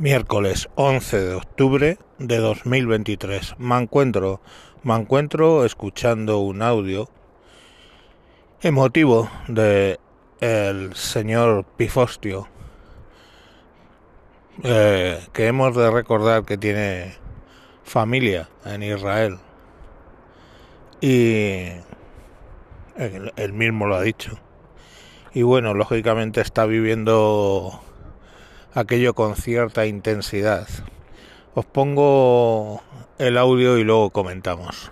Miércoles 11 de octubre de 2023. Me encuentro, me encuentro escuchando un audio emotivo de el señor Pifostio, eh, que hemos de recordar que tiene familia en Israel y él, él mismo lo ha dicho. Y bueno, lógicamente está viviendo aquello con cierta intensidad. Os pongo el audio y luego comentamos.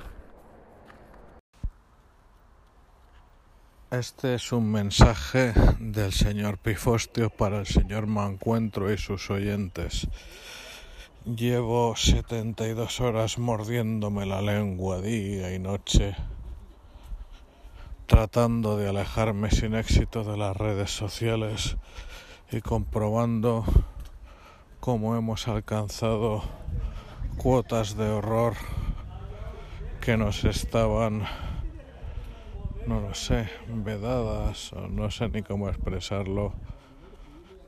Este es un mensaje del señor Pifostio para el señor Mancuentro y sus oyentes. Llevo 72 horas mordiéndome la lengua día y noche, tratando de alejarme sin éxito de las redes sociales y comprobando cómo hemos alcanzado cuotas de horror que nos estaban, no lo sé, vedadas o no sé ni cómo expresarlo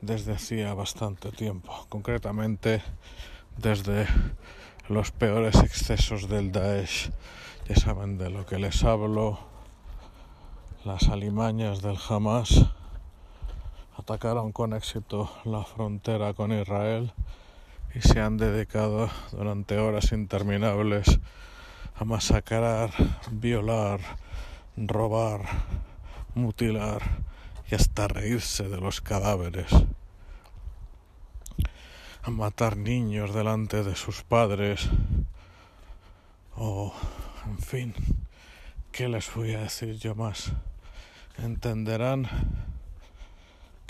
desde hacía bastante tiempo, concretamente desde los peores excesos del Daesh, ya saben de lo que les hablo, las alimañas del Hamas atacaron con éxito la frontera con Israel y se han dedicado durante horas interminables a masacrar, violar, robar, mutilar y hasta reírse de los cadáveres, a matar niños delante de sus padres o, en fin, ¿qué les voy a decir yo más? Entenderán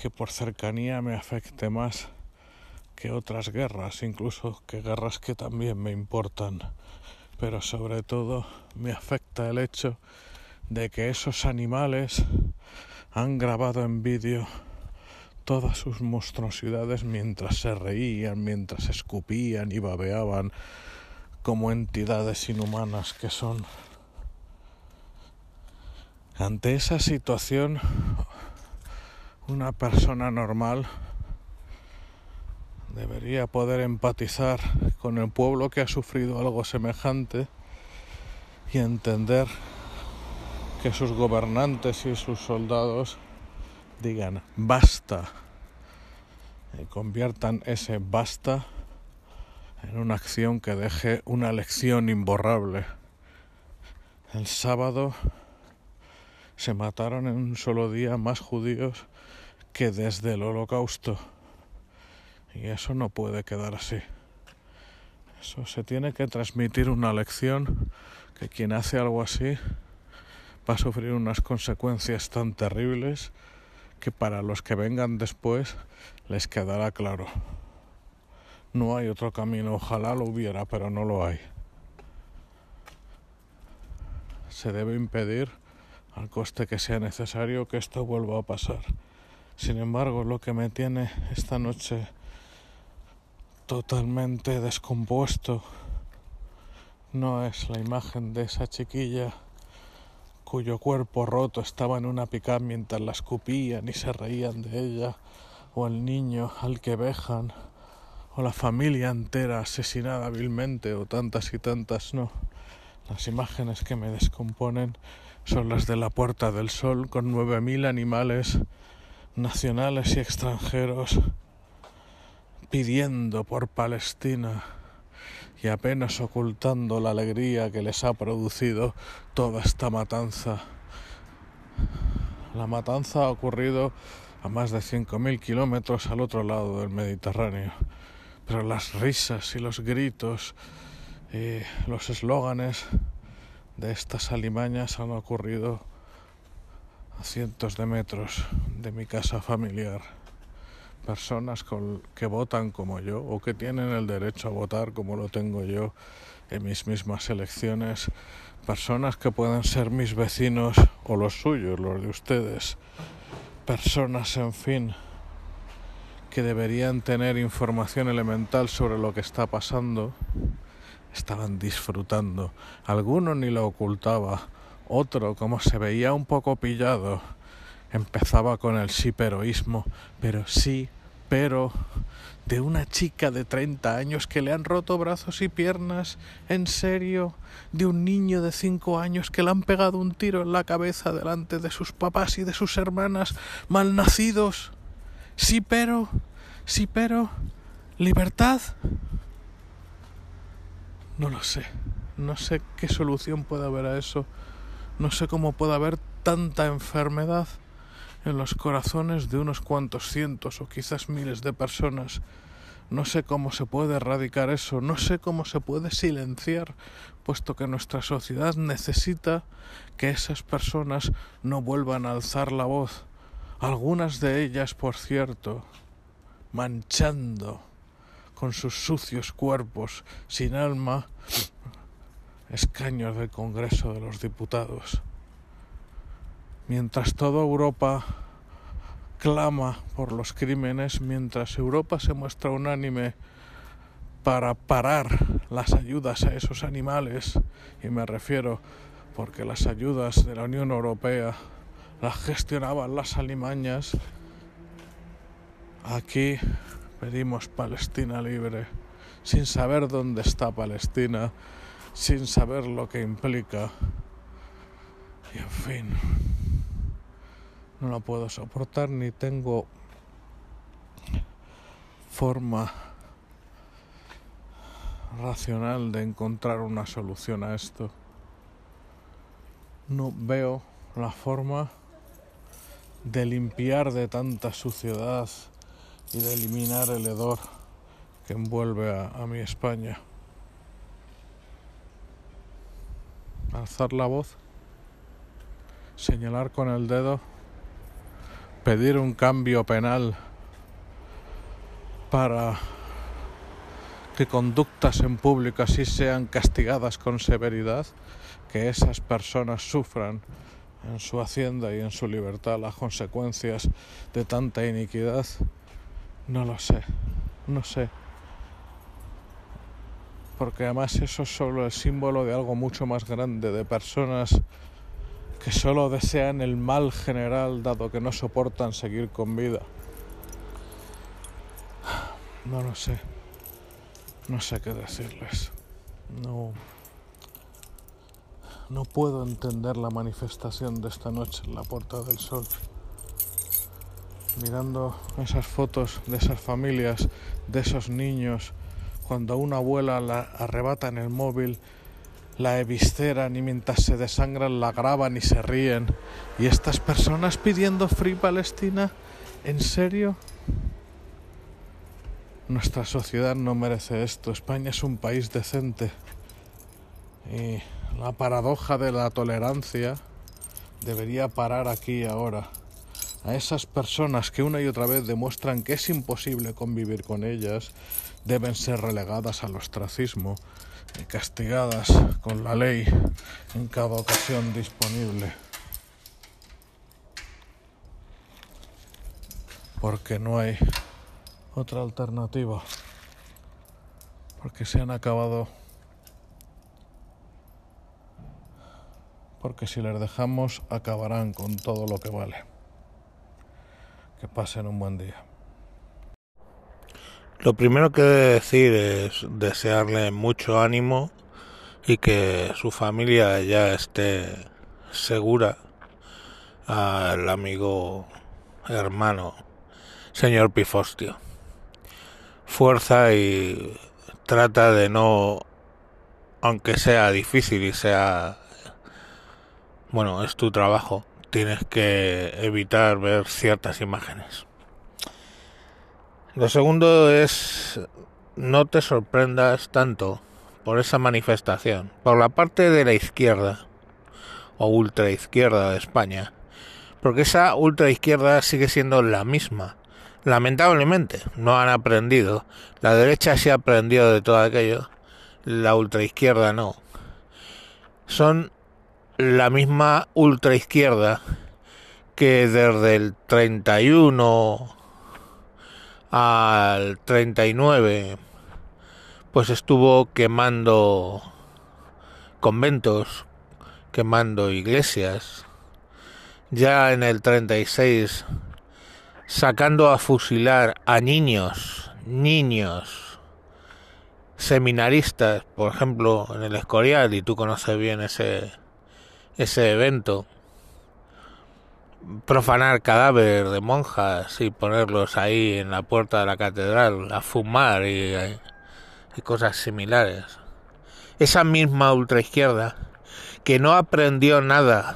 que por cercanía me afecte más que otras guerras, incluso que guerras que también me importan. Pero sobre todo me afecta el hecho de que esos animales han grabado en vídeo todas sus monstruosidades mientras se reían, mientras escupían y babeaban como entidades inhumanas que son. Ante esa situación una persona normal debería poder empatizar con el pueblo que ha sufrido algo semejante y entender que sus gobernantes y sus soldados digan basta y conviertan ese basta en una acción que deje una lección imborrable. El sábado se mataron en un solo día más judíos que desde el holocausto. Y eso no puede quedar así. Eso se tiene que transmitir una lección que quien hace algo así va a sufrir unas consecuencias tan terribles que para los que vengan después les quedará claro. No hay otro camino, ojalá lo hubiera, pero no lo hay. Se debe impedir, al coste que sea necesario, que esto vuelva a pasar. Sin embargo, lo que me tiene esta noche totalmente descompuesto no es la imagen de esa chiquilla cuyo cuerpo roto estaba en una pickup mientras la escupían y se reían de ella, o el niño al que vejan, o la familia entera asesinada vilmente, o tantas y tantas no. Las imágenes que me descomponen son las de la Puerta del Sol con nueve mil animales nacionales y extranjeros pidiendo por Palestina y apenas ocultando la alegría que les ha producido toda esta matanza. La matanza ha ocurrido a más de 5.000 kilómetros al otro lado del Mediterráneo, pero las risas y los gritos y los eslóganes de estas alimañas han ocurrido cientos de metros de mi casa familiar. Personas que votan como yo o que tienen el derecho a votar como lo tengo yo en mis mismas elecciones. Personas que pueden ser mis vecinos o los suyos, los de ustedes. Personas, en fin, que deberían tener información elemental sobre lo que está pasando, estaban disfrutando. Alguno ni lo ocultaba otro, como se veía un poco pillado, empezaba con el sí peroísmo, pero sí, pero de una chica de 30 años que le han roto brazos y piernas, en serio, de un niño de 5 años que le han pegado un tiro en la cabeza delante de sus papás y de sus hermanas malnacidos. Sí, pero, sí, pero, libertad. No lo sé, no sé qué solución puede haber a eso, no sé cómo puede haber tanta enfermedad en los corazones de unos cuantos cientos o quizás miles de personas. No sé cómo se puede erradicar eso, no sé cómo se puede silenciar, puesto que nuestra sociedad necesita que esas personas no vuelvan a alzar la voz. Algunas de ellas, por cierto, manchando con sus sucios cuerpos sin alma escaños del Congreso de los Diputados. Mientras toda Europa clama por los crímenes, mientras Europa se muestra unánime para parar las ayudas a esos animales, y me refiero porque las ayudas de la Unión Europea las gestionaban las alimañas, aquí pedimos Palestina libre, sin saber dónde está Palestina, sin saber lo que implica, y en fin no la puedo soportar ni tengo forma racional de encontrar una solución a esto. No veo la forma de limpiar de tanta suciedad y de eliminar el hedor que envuelve a, a mi España. Alzar la voz, señalar con el dedo pedir un cambio penal para que conductas en público así sean castigadas con severidad, que esas personas sufran en su hacienda y en su libertad las consecuencias de tanta iniquidad, no lo sé, no sé. Porque además eso es solo el símbolo de algo mucho más grande, de personas que solo desean el mal general dado que no soportan seguir con vida. No lo sé. No sé qué decirles. No. No puedo entender la manifestación de esta noche en la Puerta del Sol. Mirando esas fotos de esas familias, de esos niños, cuando a una abuela la arrebatan el móvil la evisceran y mientras se desangran la graban y se ríen. ¿Y estas personas pidiendo Free Palestina? ¿En serio? Nuestra sociedad no merece esto. España es un país decente. Y la paradoja de la tolerancia debería parar aquí ahora. A esas personas que una y otra vez demuestran que es imposible convivir con ellas, deben ser relegadas al ostracismo y castigadas con la ley en cada ocasión disponible. Porque no hay otra alternativa. Porque se han acabado. Porque si les dejamos acabarán con todo lo que vale. Que pasen un buen día. Lo primero que debe decir es desearle mucho ánimo y que su familia ya esté segura al amigo hermano señor Pifostio. Fuerza y trata de no, aunque sea difícil y sea, bueno, es tu trabajo, tienes que evitar ver ciertas imágenes. Lo segundo es no te sorprendas tanto por esa manifestación, por la parte de la izquierda o ultraizquierda de España, porque esa ultraizquierda sigue siendo la misma. Lamentablemente, no han aprendido. La derecha sí ha aprendido de todo aquello, la ultraizquierda no. Son la misma ultraizquierda que desde el 31 al 39 pues estuvo quemando conventos, quemando iglesias. Ya en el 36 sacando a fusilar a niños, niños seminaristas, por ejemplo, en el Escorial, y tú conoces bien ese, ese evento, profanar cadáver de monjas y ponerlos ahí en la puerta de la catedral a fumar y, cosas similares. Esa misma ultraizquierda que no aprendió nada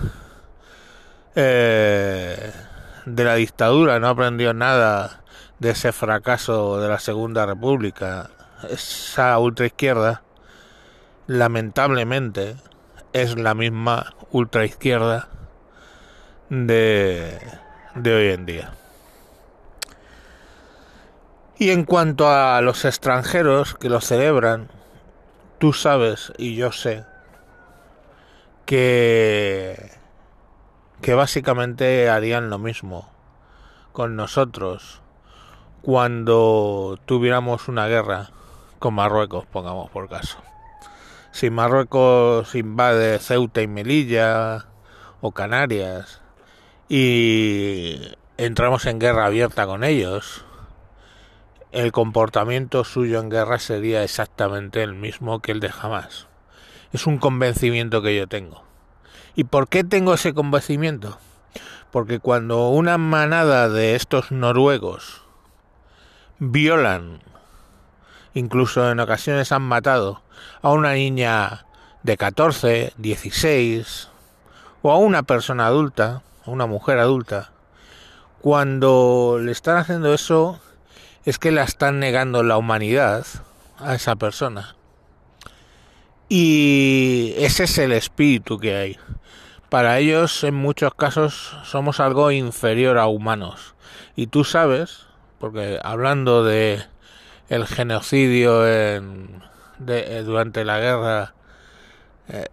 eh, de la dictadura, no aprendió nada de ese fracaso de la Segunda República, esa ultraizquierda, lamentablemente, es la misma ultraizquierda de, de hoy en día. Y en cuanto a los extranjeros que lo celebran, tú sabes y yo sé que que básicamente harían lo mismo con nosotros cuando tuviéramos una guerra con Marruecos, pongamos por caso. Si Marruecos invade Ceuta y Melilla o Canarias y entramos en guerra abierta con ellos, el comportamiento suyo en guerra sería exactamente el mismo que el de jamás. Es un convencimiento que yo tengo. ¿Y por qué tengo ese convencimiento? Porque cuando una manada de estos noruegos violan, incluso en ocasiones han matado a una niña de 14, 16 o a una persona adulta, a una mujer adulta, cuando le están haciendo eso es que la están negando la humanidad a esa persona. Y ese es el espíritu que hay. Para ellos, en muchos casos, somos algo inferior a humanos. Y tú sabes, porque hablando de el genocidio en, de, eh, durante la guerra, eh,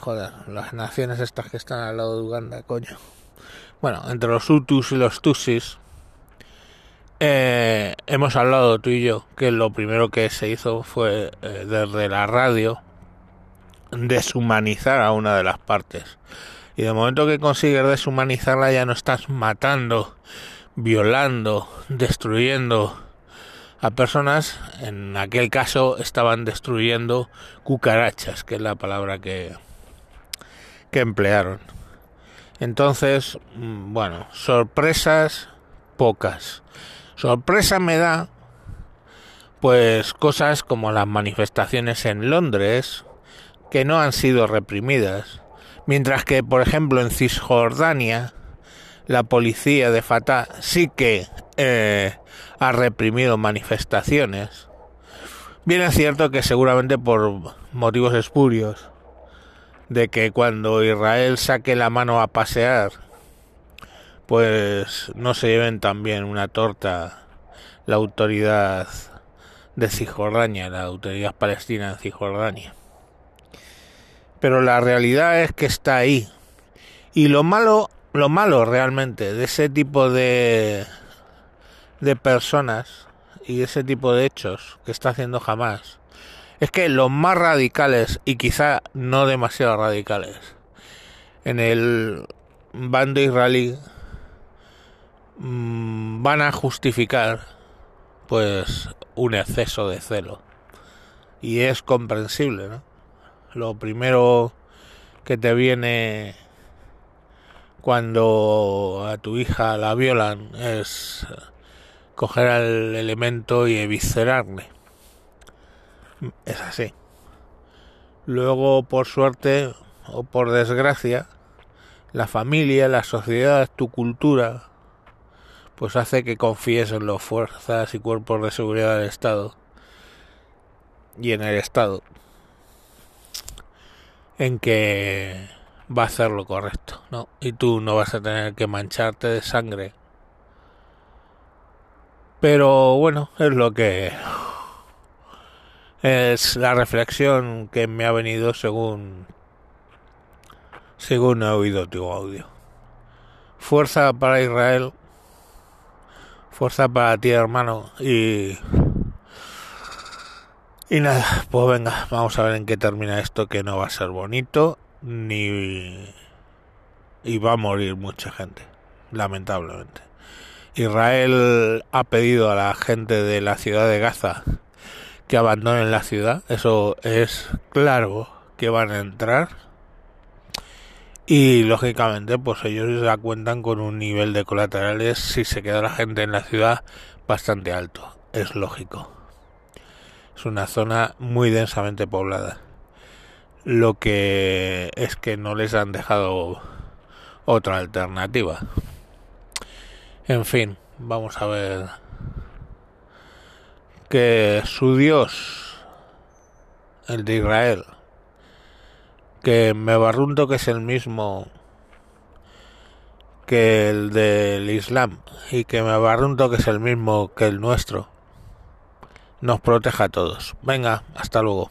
joder, las naciones estas que están al lado de Uganda, coño. Bueno, entre los Hutus y los Tutsis, eh, hemos hablado tú y yo que lo primero que se hizo fue eh, desde la radio deshumanizar a una de las partes. Y de momento que consigues deshumanizarla ya no estás matando, violando, destruyendo a personas. En aquel caso estaban destruyendo cucarachas, que es la palabra que, que emplearon. Entonces, mm, bueno, sorpresas pocas. Sorpresa me da pues cosas como las manifestaciones en Londres que no han sido reprimidas Mientras que, por ejemplo, en Cisjordania, la policía de Fatah sí que eh, ha reprimido manifestaciones. Bien es cierto que seguramente por motivos espurios, de que cuando Israel saque la mano a pasear, pues no se lleven también una torta la autoridad de Cisjordania, la autoridad palestina en Cisjordania pero la realidad es que está ahí. Y lo malo, lo malo realmente de ese tipo de personas y ese tipo de hechos que está haciendo jamás es que los más radicales y quizá no demasiado radicales en el bando israelí mm, van a justificar pues un exceso de celo y es comprensible, ¿no? Lo primero que te viene cuando a tu hija la violan es coger al elemento y eviscerarle. Es así. Luego, por suerte o por desgracia, la familia, la sociedad, tu cultura, pues hace que confíes en las fuerzas y cuerpos de seguridad del Estado y en el Estado en que va a hacer lo correcto, ¿no? Y tú no vas a tener que mancharte de sangre. Pero bueno, es lo que es la reflexión que me ha venido según según he oído tu audio. Fuerza para Israel, fuerza para ti hermano y y nada, pues venga, vamos a ver en qué termina esto, que no va a ser bonito, ni... y va a morir mucha gente, lamentablemente. Israel ha pedido a la gente de la ciudad de Gaza que abandonen la ciudad. Eso es claro que van a entrar. Y lógicamente, pues ellos ya cuentan con un nivel de colaterales si se queda la gente en la ciudad bastante alto. Es lógico. Es una zona muy densamente poblada. Lo que es que no les han dejado otra alternativa. En fin, vamos a ver que su Dios, el de Israel, que me barrunto que es el mismo que el del Islam y que me barrunto que es el mismo que el nuestro, nos proteja a todos. Venga, hasta luego.